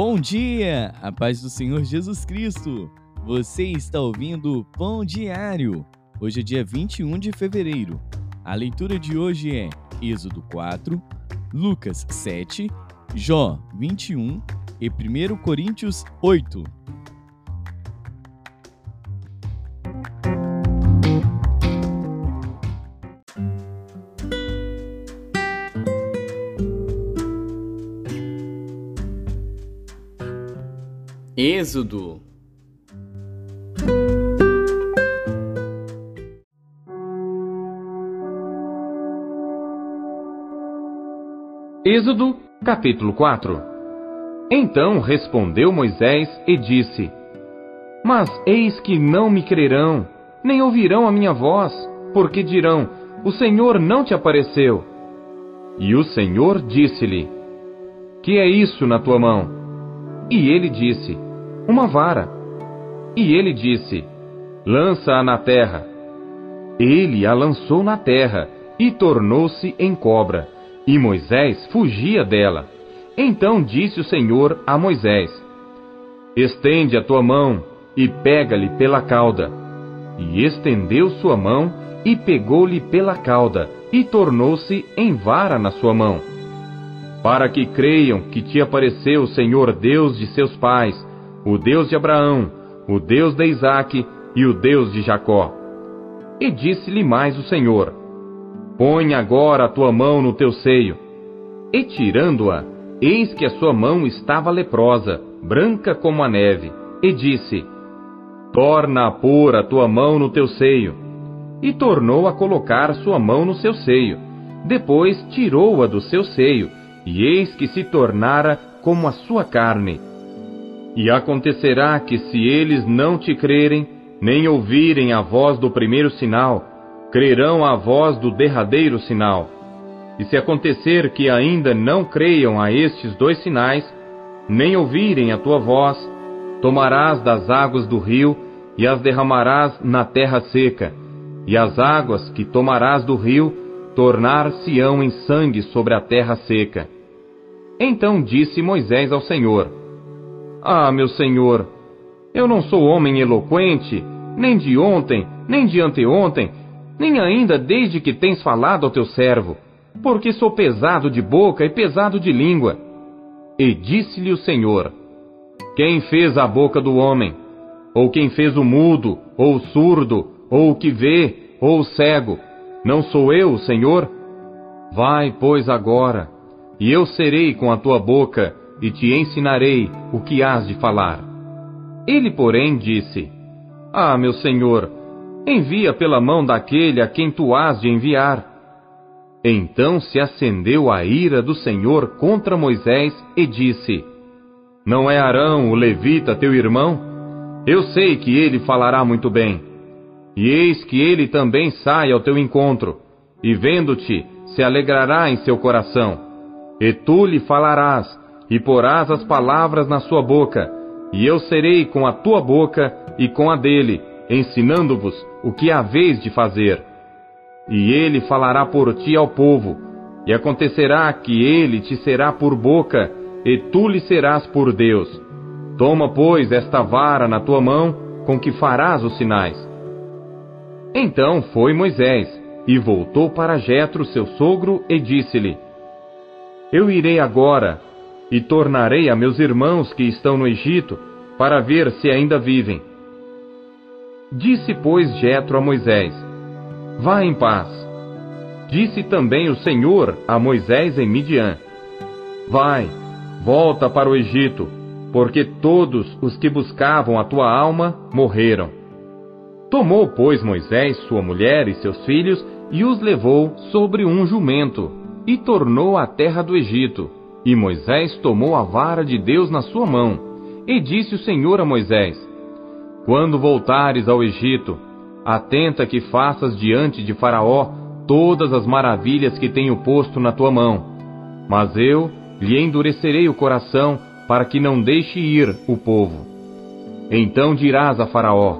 Bom dia, a paz do Senhor Jesus Cristo. Você está ouvindo o Pão Diário. Hoje é dia 21 de fevereiro. A leitura de hoje é Êxodo 4, Lucas 7, Jó 21 e 1 Coríntios 8. Êxodo Êxodo, capítulo 4 Então respondeu Moisés e disse: Mas eis que não me crerão, nem ouvirão a minha voz, porque dirão: O Senhor não te apareceu. E o Senhor disse-lhe: Que é isso na tua mão? E ele disse: uma vara. E ele disse: Lança-a na terra. Ele a lançou na terra e tornou-se em cobra. E Moisés fugia dela. Então disse o Senhor a Moisés: Estende a tua mão e pega-lhe pela cauda. E estendeu sua mão e pegou-lhe pela cauda e tornou-se em vara na sua mão. Para que creiam que te apareceu o Senhor Deus de seus pais o Deus de Abraão, o Deus de Isaque e o Deus de Jacó. E disse-lhe mais o Senhor: Põe agora a tua mão no teu seio. E tirando-a, eis que a sua mão estava leprosa, branca como a neve. E disse: Torna a pôr a tua mão no teu seio. E tornou a colocar sua mão no seu seio. Depois tirou-a do seu seio, e eis que se tornara como a sua carne, e acontecerá que, se eles não te crerem, nem ouvirem a voz do primeiro sinal, crerão a voz do derradeiro sinal. E se acontecer que ainda não creiam a estes dois sinais, nem ouvirem a tua voz, tomarás das águas do rio e as derramarás na terra seca, e as águas que tomarás do rio tornar-se-ão em sangue sobre a terra seca. Então disse Moisés ao Senhor: ah, meu senhor, eu não sou homem eloquente, nem de ontem, nem de anteontem, nem ainda desde que tens falado ao teu servo, porque sou pesado de boca e pesado de língua. E disse-lhe o Senhor: Quem fez a boca do homem? Ou quem fez o mudo, ou o surdo, ou o que vê, ou o cego? Não sou eu, Senhor? Vai, pois, agora, e eu serei com a tua boca e te ensinarei o que hás de falar. Ele, porém, disse: Ah, meu senhor, envia pela mão daquele a quem tu hás de enviar. Então se acendeu a ira do Senhor contra Moisés e disse: Não é Arão, o levita, teu irmão? Eu sei que ele falará muito bem. E eis que ele também sai ao teu encontro, e vendo-te, se alegrará em seu coração. E tu lhe falarás, e porás as palavras na sua boca, e eu serei com a tua boca e com a dele, ensinando-vos o que haveis de fazer. E ele falará por ti ao povo, e acontecerá que ele te será por boca, e tu lhe serás por Deus. Toma, pois, esta vara na tua mão, com que farás os sinais. Então foi Moisés, e voltou para Jetro, seu sogro, e disse-lhe: Eu irei agora e tornarei a meus irmãos que estão no Egito, para ver se ainda vivem. Disse, pois, Jetro a Moisés: Vá em paz. Disse também o Senhor a Moisés em Midian: Vai, volta para o Egito, porque todos os que buscavam a tua alma morreram. Tomou, pois, Moisés sua mulher e seus filhos e os levou sobre um jumento, e tornou à terra do Egito e Moisés tomou a vara de Deus na sua mão, e disse o Senhor a Moisés: Quando voltares ao Egito, atenta que faças diante de Faraó todas as maravilhas que tenho posto na tua mão. Mas eu lhe endurecerei o coração para que não deixe ir o povo. Então dirás a Faraó: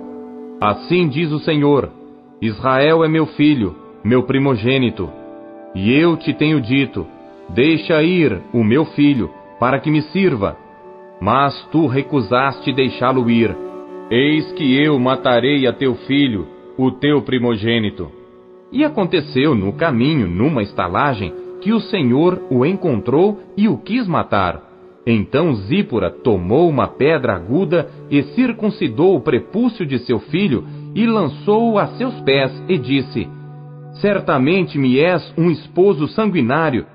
Assim diz o Senhor: Israel é meu filho, meu primogênito. E eu te tenho dito: Deixa ir o meu filho, para que me sirva. Mas tu recusaste deixá-lo ir. Eis que eu matarei a teu filho, o teu primogênito. E aconteceu no caminho, numa estalagem, que o Senhor o encontrou e o quis matar. Então Zípora tomou uma pedra aguda e circuncidou o prepúcio de seu filho e lançou-o a seus pés e disse: Certamente me és um esposo sanguinário.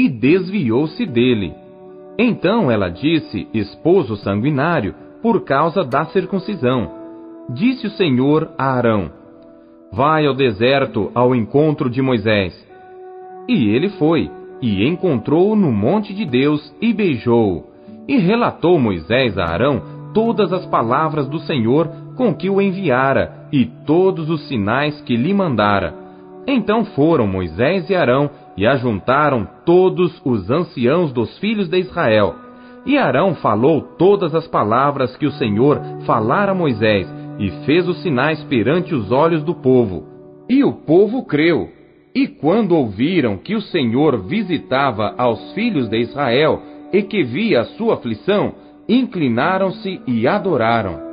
E desviou-se dele. Então ela disse: Esposo sanguinário, por causa da circuncisão. Disse o Senhor a Arão: Vai ao deserto ao encontro de Moisés. E ele foi e encontrou-o no monte de Deus e beijou-o. E relatou Moisés a Arão todas as palavras do Senhor com que o enviara e todos os sinais que lhe mandara. Então foram Moisés e Arão e ajuntaram todos os anciãos dos filhos de Israel. E Arão falou todas as palavras que o Senhor falara a Moisés e fez os sinais perante os olhos do povo. E o povo creu e quando ouviram que o Senhor visitava aos filhos de Israel e que via a sua aflição, inclinaram-se e adoraram.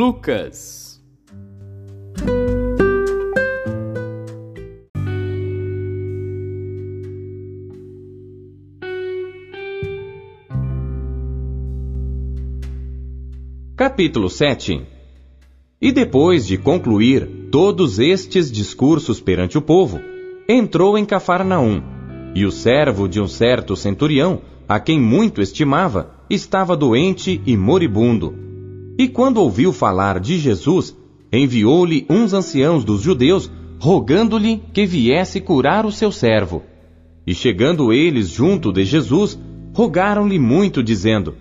Lucas Capítulo 7 E depois de concluir todos estes discursos perante o povo, entrou em Cafarnaum, e o servo de um certo centurião, a quem muito estimava, estava doente e moribundo. E quando ouviu falar de Jesus, enviou-lhe uns anciãos dos judeus, rogando-lhe que viesse curar o seu servo. E chegando eles junto de Jesus, rogaram-lhe muito, dizendo: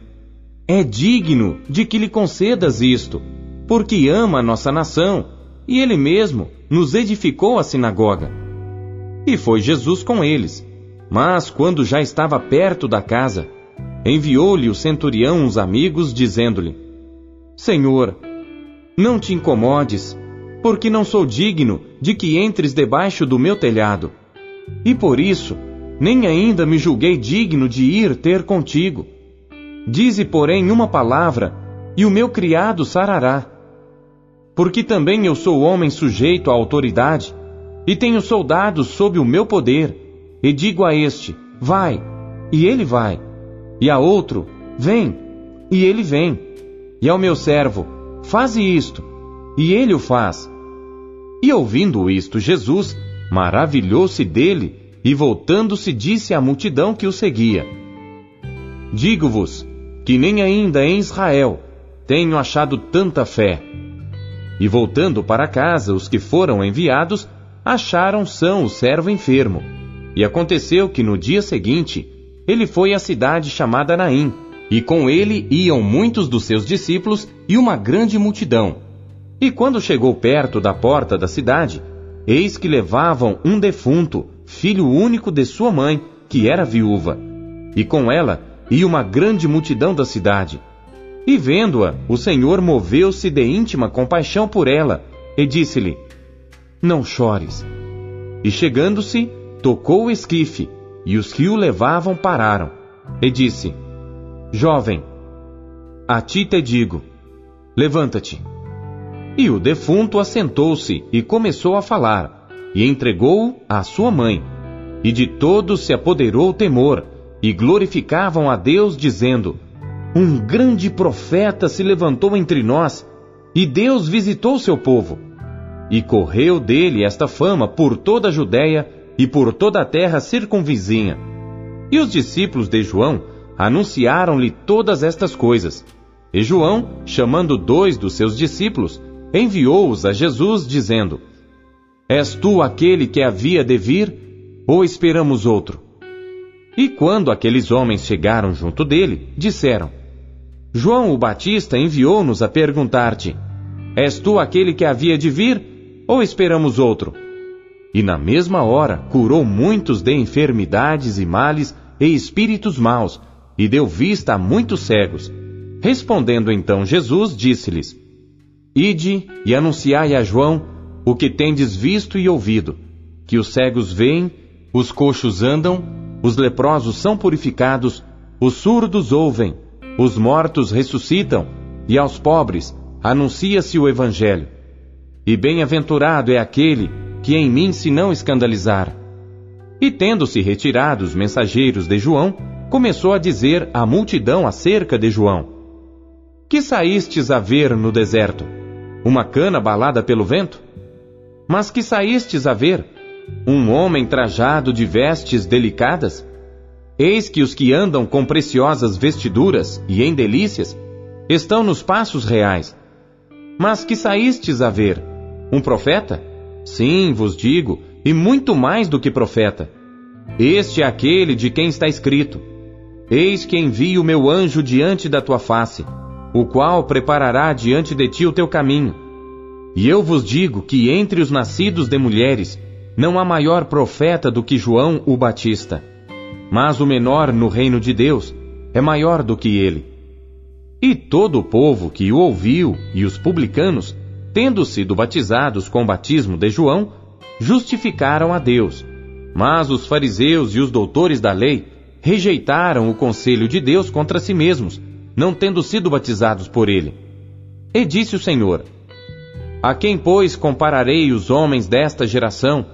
é digno de que lhe concedas isto, porque ama nossa nação, e ele mesmo nos edificou a sinagoga. E foi Jesus com eles. Mas quando já estava perto da casa, enviou-lhe o centurião uns amigos, dizendo-lhe: Senhor, não te incomodes, porque não sou digno de que entres debaixo do meu telhado. E por isso, nem ainda me julguei digno de ir ter contigo. Dize, porém, uma palavra, e o meu criado sarará. Porque também eu sou homem sujeito à autoridade, e tenho soldados sob o meu poder, e digo a este: vai, e ele vai, e a outro: vem, e ele vem, e ao meu servo: faze isto, e ele o faz. E ouvindo isto, Jesus maravilhou-se dele, e voltando-se disse à multidão que o seguia: Digo-vos que nem ainda em Israel tenho achado tanta fé. E voltando para casa, os que foram enviados acharam são o servo enfermo. E aconteceu que no dia seguinte ele foi à cidade chamada Naim, e com ele iam muitos dos seus discípulos e uma grande multidão. E quando chegou perto da porta da cidade, eis que levavam um defunto, filho único de sua mãe, que era viúva. E com ela e uma grande multidão da cidade. E vendo-a, o Senhor moveu-se de íntima compaixão por ela e disse-lhe: Não chores. E chegando-se, tocou o esquife, e os que o levavam pararam. E disse: Jovem, a ti te digo, levanta-te. E o defunto assentou-se e começou a falar, e entregou-o à sua mãe. E de todos se apoderou o temor, e glorificavam a Deus, dizendo: Um grande profeta se levantou entre nós, e Deus visitou seu povo. E correu dele esta fama por toda a Judéia e por toda a terra circunvizinha. E os discípulos de João anunciaram-lhe todas estas coisas. E João, chamando dois dos seus discípulos, enviou-os a Jesus, dizendo: És tu aquele que havia de vir, ou esperamos outro? E quando aqueles homens chegaram junto dele, disseram: João o Batista enviou-nos a perguntar-te: És tu aquele que havia de vir, ou esperamos outro? E na mesma hora curou muitos de enfermidades e males e espíritos maus, e deu vista a muitos cegos. Respondendo então Jesus, disse-lhes: Ide e anunciai a João o que tendes visto e ouvido: que os cegos veem, os coxos andam, os leprosos são purificados, os surdos ouvem, os mortos ressuscitam, e aos pobres anuncia-se o Evangelho. E bem-aventurado é aquele que em mim se não escandalizar. E tendo-se retirado os mensageiros de João, começou a dizer à multidão acerca de João: Que saístes a ver no deserto? Uma cana balada pelo vento? Mas que saístes a ver? Um homem trajado de vestes delicadas? Eis que os que andam com preciosas vestiduras e em delícias estão nos passos reais. Mas que saístes a ver? Um profeta? Sim, vos digo, e muito mais do que profeta. Este é aquele de quem está escrito: Eis que envio o meu anjo diante da tua face, o qual preparará diante de ti o teu caminho. E eu vos digo que entre os nascidos de mulheres não há maior profeta do que João o Batista. Mas o menor no reino de Deus é maior do que ele. E todo o povo que o ouviu e os publicanos, tendo sido batizados com o batismo de João, justificaram a Deus. Mas os fariseus e os doutores da lei rejeitaram o conselho de Deus contra si mesmos, não tendo sido batizados por ele. E disse o Senhor: A quem, pois, compararei os homens desta geração?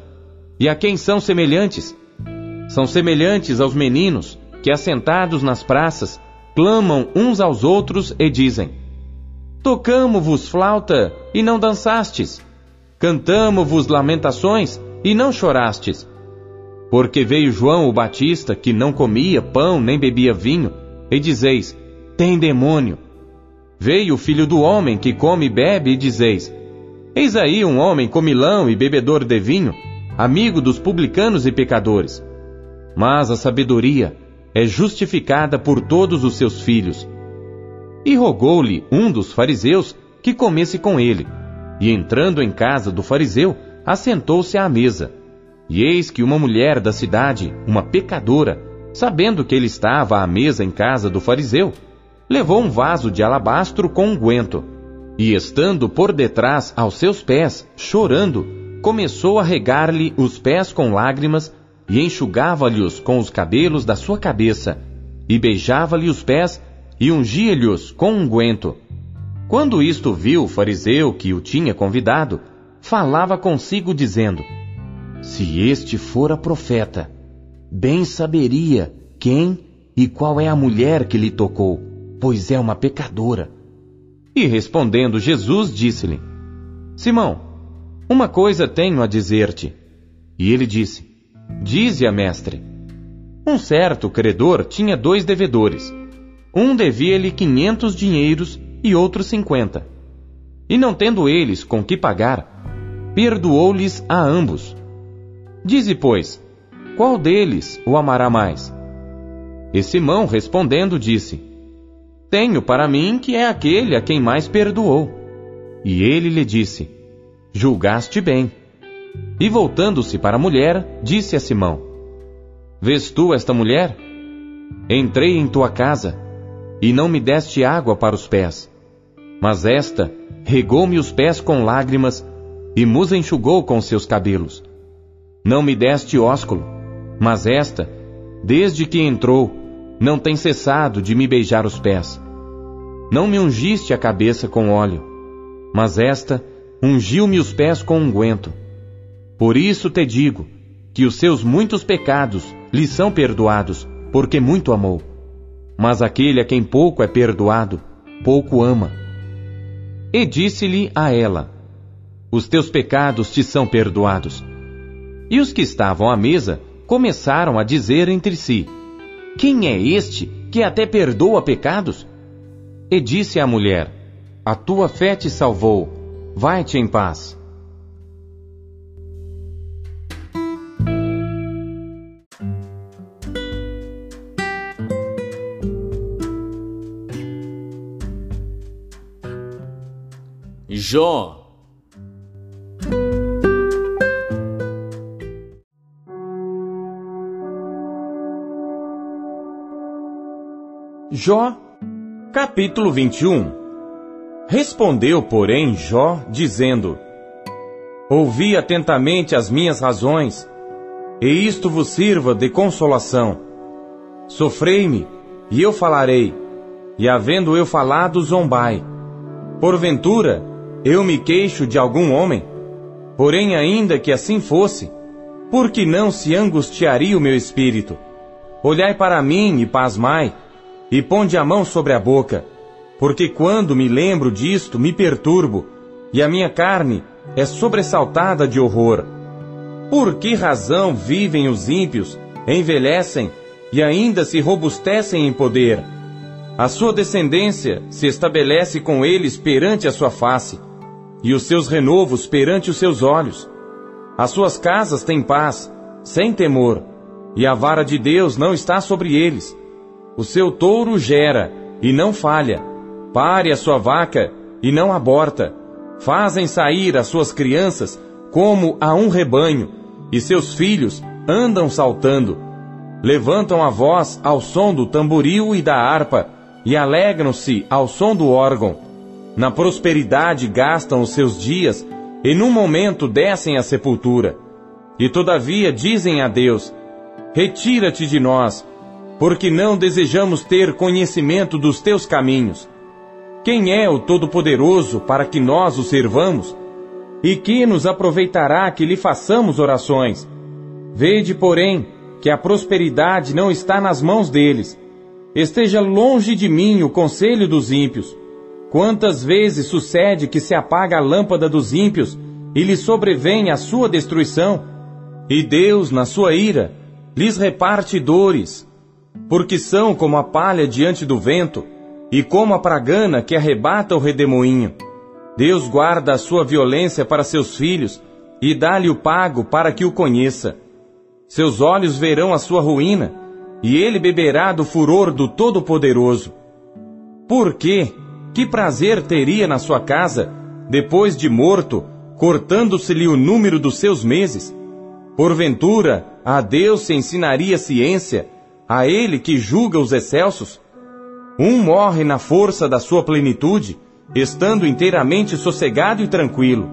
E a quem são semelhantes? São semelhantes aos meninos que, assentados nas praças, clamam uns aos outros e dizem: Tocamo-vos flauta e não dançastes, cantamo-vos lamentações e não chorastes. Porque veio João o Batista, que não comia pão nem bebia vinho, e dizeis: Tem demônio. Veio o filho do homem, que come e bebe, e dizeis: Eis aí um homem comilão e bebedor de vinho, amigo dos publicanos e pecadores. Mas a sabedoria é justificada por todos os seus filhos. E rogou-lhe um dos fariseus que comesse com ele. E entrando em casa do fariseu, assentou-se à mesa. E eis que uma mulher da cidade, uma pecadora, sabendo que ele estava à mesa em casa do fariseu, levou um vaso de alabastro com unguento, e estando por detrás aos seus pés, chorando, começou a regar-lhe os pés com lágrimas e enxugava-lhes com os cabelos da sua cabeça, e beijava-lhe os pés, e ungia-lhes com unguento. Quando isto viu o fariseu que o tinha convidado, falava consigo dizendo: Se este fora profeta, bem saberia quem e qual é a mulher que lhe tocou, pois é uma pecadora. E respondendo Jesus, disse-lhe: Simão, uma coisa tenho a dizer-te. E ele disse: Dize a mestre. Um certo credor tinha dois devedores. Um devia-lhe quinhentos dinheiros e outro cinquenta. E não tendo eles com que pagar, perdoou-lhes a ambos. Dize, pois, qual deles o amará mais? E Simão, respondendo, disse: Tenho para mim que é aquele a quem mais perdoou. E ele lhe disse: Julgaste bem. E voltando-se para a mulher, disse a Simão: Vês tu esta mulher? Entrei em tua casa, e não me deste água para os pés. Mas esta regou-me os pés com lágrimas e mus enxugou com seus cabelos. Não me deste ósculo, mas esta, desde que entrou, não tem cessado de me beijar os pés. Não me ungiste a cabeça com óleo, mas esta ungiu-me os pés com unguento. Por isso te digo que os seus muitos pecados lhe são perdoados, porque muito amou. Mas aquele a quem pouco é perdoado, pouco ama. E disse-lhe a ela: Os teus pecados te são perdoados. E os que estavam à mesa começaram a dizer entre si: Quem é este que até perdoa pecados? E disse à mulher: A tua fé te salvou, vai-te em paz. Jó. Jó, Capítulo 21 Respondeu, porém, Jó, dizendo: Ouvi atentamente as minhas razões, e isto vos sirva de consolação. Sofrei-me, e eu falarei, e havendo eu falado, zombai. Porventura, eu me queixo de algum homem? Porém, ainda que assim fosse, por que não se angustiaria o meu espírito? Olhai para mim e pasmai, e ponde a mão sobre a boca, porque quando me lembro disto, me perturbo, e a minha carne é sobressaltada de horror. Por que razão vivem os ímpios, envelhecem e ainda se robustecem em poder? A sua descendência se estabelece com eles perante a sua face, e os seus renovos perante os seus olhos. As suas casas têm paz, sem temor, e a vara de Deus não está sobre eles. O seu touro gera, e não falha. Pare a sua vaca, e não aborta. Fazem sair as suas crianças como a um rebanho, e seus filhos andam saltando. Levantam a voz ao som do tamboril e da harpa, e alegram-se ao som do órgão. Na prosperidade gastam os seus dias, e num momento descem à sepultura. E todavia dizem a Deus: Retira-te de nós, porque não desejamos ter conhecimento dos teus caminhos. Quem é o Todo-Poderoso para que nós o servamos? E que nos aproveitará que lhe façamos orações? Vede, porém, que a prosperidade não está nas mãos deles. Esteja longe de mim o conselho dos ímpios Quantas vezes sucede que se apaga a lâmpada dos ímpios e lhes sobrevém a sua destruição? E Deus, na sua ira, lhes reparte dores, porque são como a palha diante do vento e como a pragana que arrebata o redemoinho. Deus guarda a sua violência para seus filhos e dá-lhe o pago para que o conheça. Seus olhos verão a sua ruína e ele beberá do furor do Todo-Poderoso. Por quê? Que prazer teria na sua casa, depois de morto, cortando-se-lhe o número dos seus meses? Porventura, a Deus se ensinaria ciência, a Ele que julga os excelsos? Um morre na força da sua plenitude, estando inteiramente sossegado e tranquilo,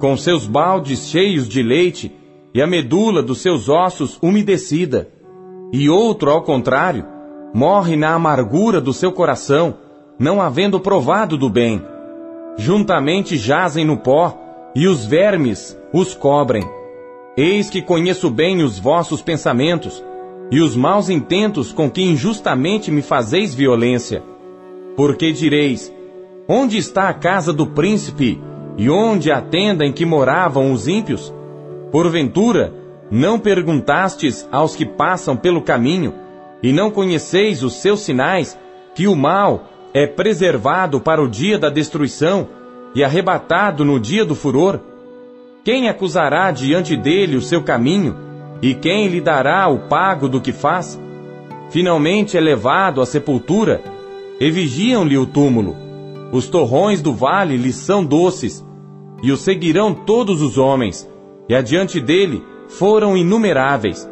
com seus baldes cheios de leite e a medula dos seus ossos umedecida. E outro, ao contrário, morre na amargura do seu coração, não havendo provado do bem. Juntamente jazem no pó, e os vermes os cobrem. Eis que conheço bem os vossos pensamentos, e os maus intentos com que injustamente me fazeis violência. Porque direis: Onde está a casa do príncipe, e onde a tenda em que moravam os ímpios? Porventura, não perguntastes aos que passam pelo caminho, e não conheceis os seus sinais, que o mal é preservado para o dia da destruição e arrebatado no dia do furor? Quem acusará diante dele o seu caminho? E quem lhe dará o pago do que faz? Finalmente é levado à sepultura, e vigiam-lhe o túmulo. Os torrões do vale lhe são doces, e o seguirão todos os homens, e adiante dele foram inumeráveis.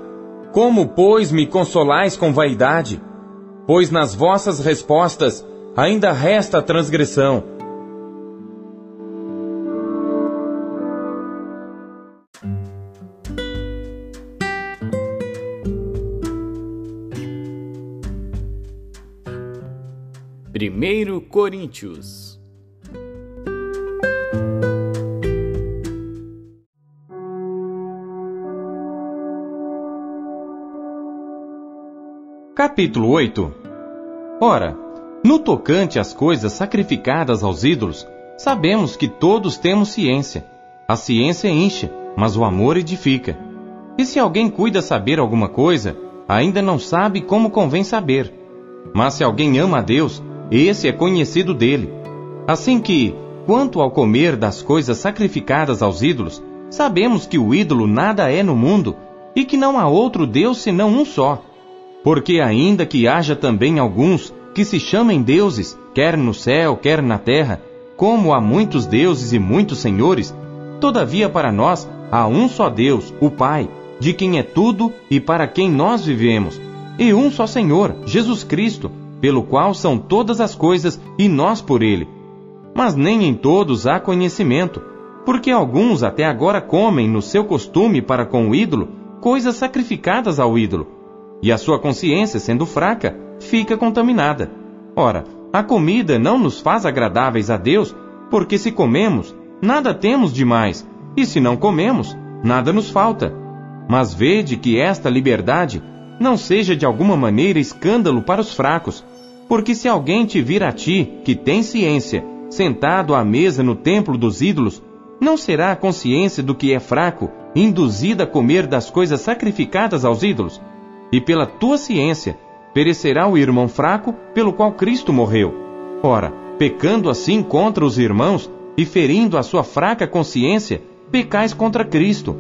Como, pois, me consolais com vaidade? Pois nas vossas respostas ainda resta transgressão. Primeiro Coríntios Capítulo 8 Ora, no tocante às coisas sacrificadas aos ídolos, sabemos que todos temos ciência. A ciência enche, mas o amor edifica. E se alguém cuida saber alguma coisa, ainda não sabe como convém saber. Mas se alguém ama a Deus, esse é conhecido dele. Assim que, quanto ao comer das coisas sacrificadas aos ídolos, sabemos que o ídolo nada é no mundo e que não há outro Deus senão um só. Porque ainda que haja também alguns que se chamem deuses, quer no céu, quer na terra, como há muitos deuses e muitos senhores, todavia para nós há um só Deus, o Pai, de quem é tudo e para quem nós vivemos, e um só Senhor, Jesus Cristo, pelo qual são todas as coisas e nós por ele. Mas nem em todos há conhecimento, porque alguns até agora comem no seu costume para com o ídolo coisas sacrificadas ao ídolo, e a sua consciência, sendo fraca, fica contaminada. Ora, a comida não nos faz agradáveis a Deus, porque se comemos, nada temos demais, e se não comemos, nada nos falta. Mas vede que esta liberdade não seja de alguma maneira escândalo para os fracos, porque se alguém te vir a ti, que tem ciência, sentado à mesa no templo dos ídolos, não será a consciência do que é fraco induzida a comer das coisas sacrificadas aos ídolos? E pela tua ciência, perecerá o irmão fraco pelo qual Cristo morreu. Ora, pecando assim contra os irmãos e ferindo a sua fraca consciência, pecais contra Cristo.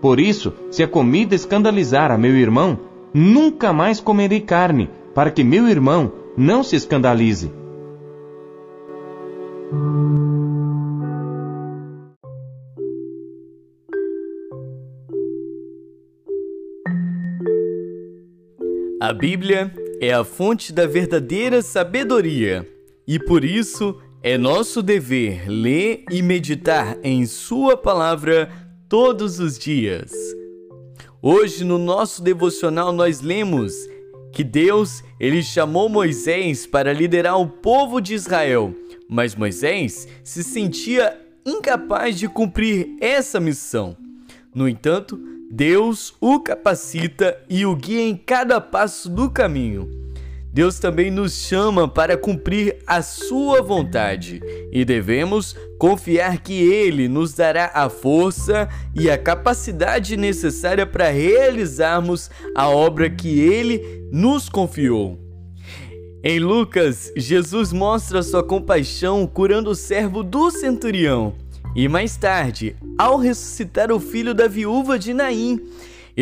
Por isso, se a comida escandalizar a meu irmão, nunca mais comerei carne, para que meu irmão não se escandalize. A Bíblia é a fonte da verdadeira sabedoria e por isso é nosso dever ler e meditar em Sua palavra todos os dias. Hoje, no nosso devocional, nós lemos que Deus ele chamou Moisés para liderar o povo de Israel, mas Moisés se sentia incapaz de cumprir essa missão. No entanto, Deus o capacita e o guia em cada passo do caminho. Deus também nos chama para cumprir a Sua vontade e devemos confiar que Ele nos dará a força e a capacidade necessária para realizarmos a obra que Ele nos confiou. Em Lucas, Jesus mostra sua compaixão curando o servo do centurião e mais tarde, ao ressuscitar o filho da viúva de Naim.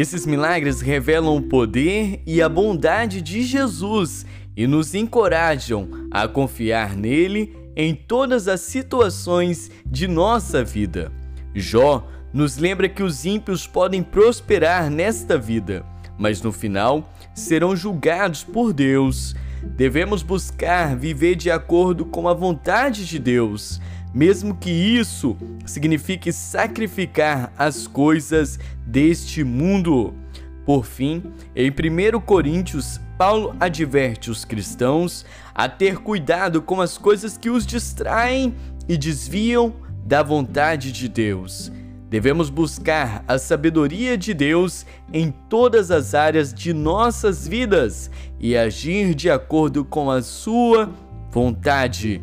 Esses milagres revelam o poder e a bondade de Jesus e nos encorajam a confiar nele em todas as situações de nossa vida. Jó nos lembra que os ímpios podem prosperar nesta vida, mas no final serão julgados por Deus. Devemos buscar viver de acordo com a vontade de Deus mesmo que isso signifique sacrificar as coisas deste mundo. Por fim, em 1 Coríntios, Paulo adverte os cristãos a ter cuidado com as coisas que os distraem e desviam da vontade de Deus. Devemos buscar a sabedoria de Deus em todas as áreas de nossas vidas e agir de acordo com a sua vontade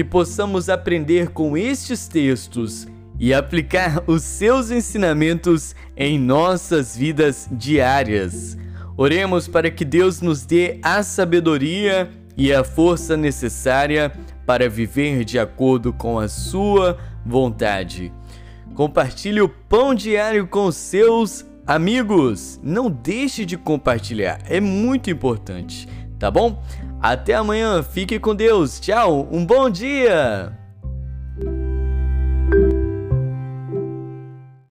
que possamos aprender com estes textos e aplicar os seus ensinamentos em nossas vidas diárias. Oremos para que Deus nos dê a sabedoria e a força necessária para viver de acordo com a Sua vontade. Compartilhe o pão diário com seus amigos. Não deixe de compartilhar, é muito importante, tá bom? Até amanhã, fique com Deus. Tchau, um bom dia!